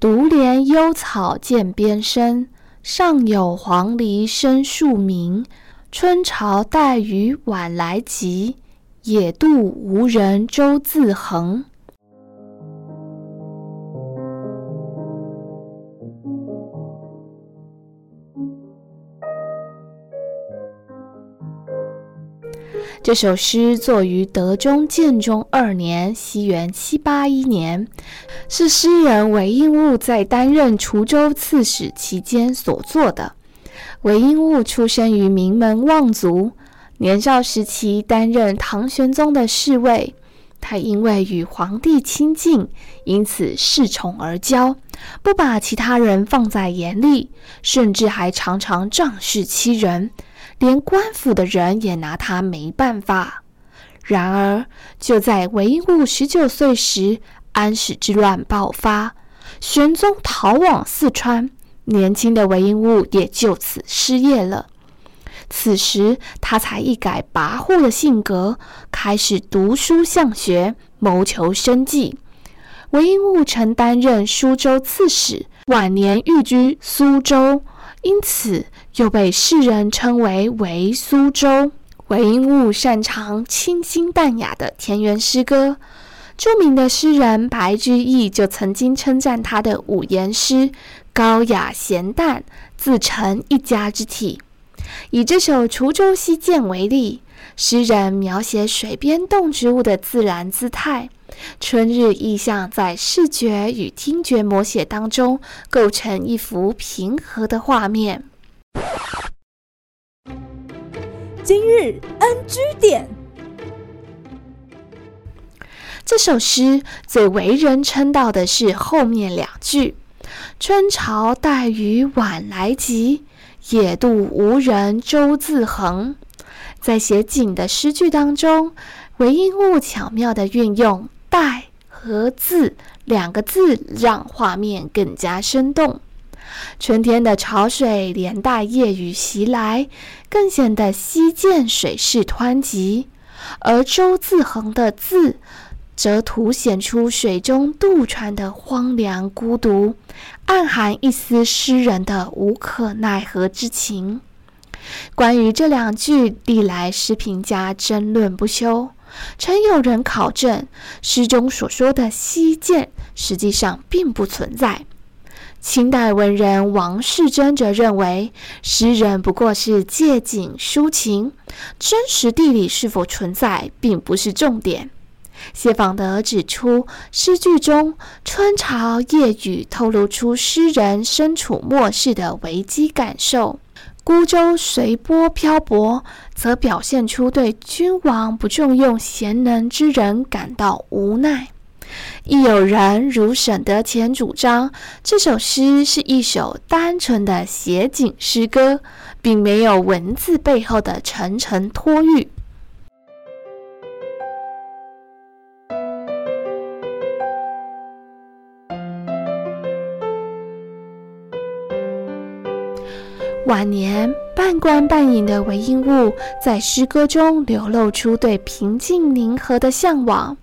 独怜幽草涧边生，上有黄鹂深树鸣。春潮带雨晚来急，野渡无人舟自横。这首诗作于德宗建中二年（西元七八一年），是诗人韦应物在担任滁州刺史期间所作的。韦应物出生于名门望族，年少时期担任唐玄宗的侍卫。他因为与皇帝亲近，因此恃宠而骄，不把其他人放在眼里，甚至还常常仗势欺人。连官府的人也拿他没办法。然而，就在韦应物十九岁时，安史之乱爆发，玄宗逃往四川，年轻的韦应物也就此失业了。此时，他才一改跋扈的性格，开始读书向学，谋求生计。韦应物曾担任苏州刺史，晚年寓居苏州。因此，又被世人称为“韦苏州”。韦应物擅长清新淡雅的田园诗歌，著名的诗人白居易就曾经称赞他的五言诗高雅咸淡，自成一家之体。以这首《滁州西涧》为例，诗人描写水边动植物的自然姿态。春日意象在视觉与听觉摹写当中构成一幅平和的画面。今日 NG 点，这首诗最为人称道的是后面两句：“春潮带雨晚来急，野渡无人舟自横。”在写景的诗句当中，韦应物巧妙地运用。带和字两个字，让画面更加生动。春天的潮水连带夜雨袭来，更显得西涧水势湍急。而舟自横的字，则凸显出水中渡船的荒凉孤独，暗含一丝诗人的无可奈何之情。关于这两句，历来诗评家争论不休。曾有人考证，诗中所说的西涧实际上并不存在。清代文人王士贞则认为，诗人不过是借景抒情，真实地理是否存在并不是重点。谢访德指出，诗句中春潮夜雨透露出诗人身处末世的危机感受。孤舟随波漂泊，则表现出对君王不重用贤能之人感到无奈。亦有人如沈德潜主张，这首诗是一首单纯的写景诗歌，并没有文字背后的层层托喻。晚年半官半隐的韦应物，在诗歌中流露出对平静宁和的向往。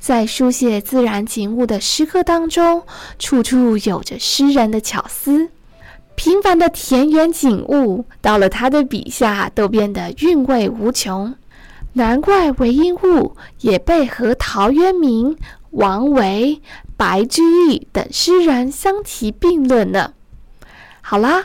在书写自然景物的诗歌当中，处处有着诗人的巧思。平凡的田园景物，到了他的笔下，都变得韵味无穷。难怪韦应物也被和陶渊明、王维、白居易等诗人相提并论呢。好啦。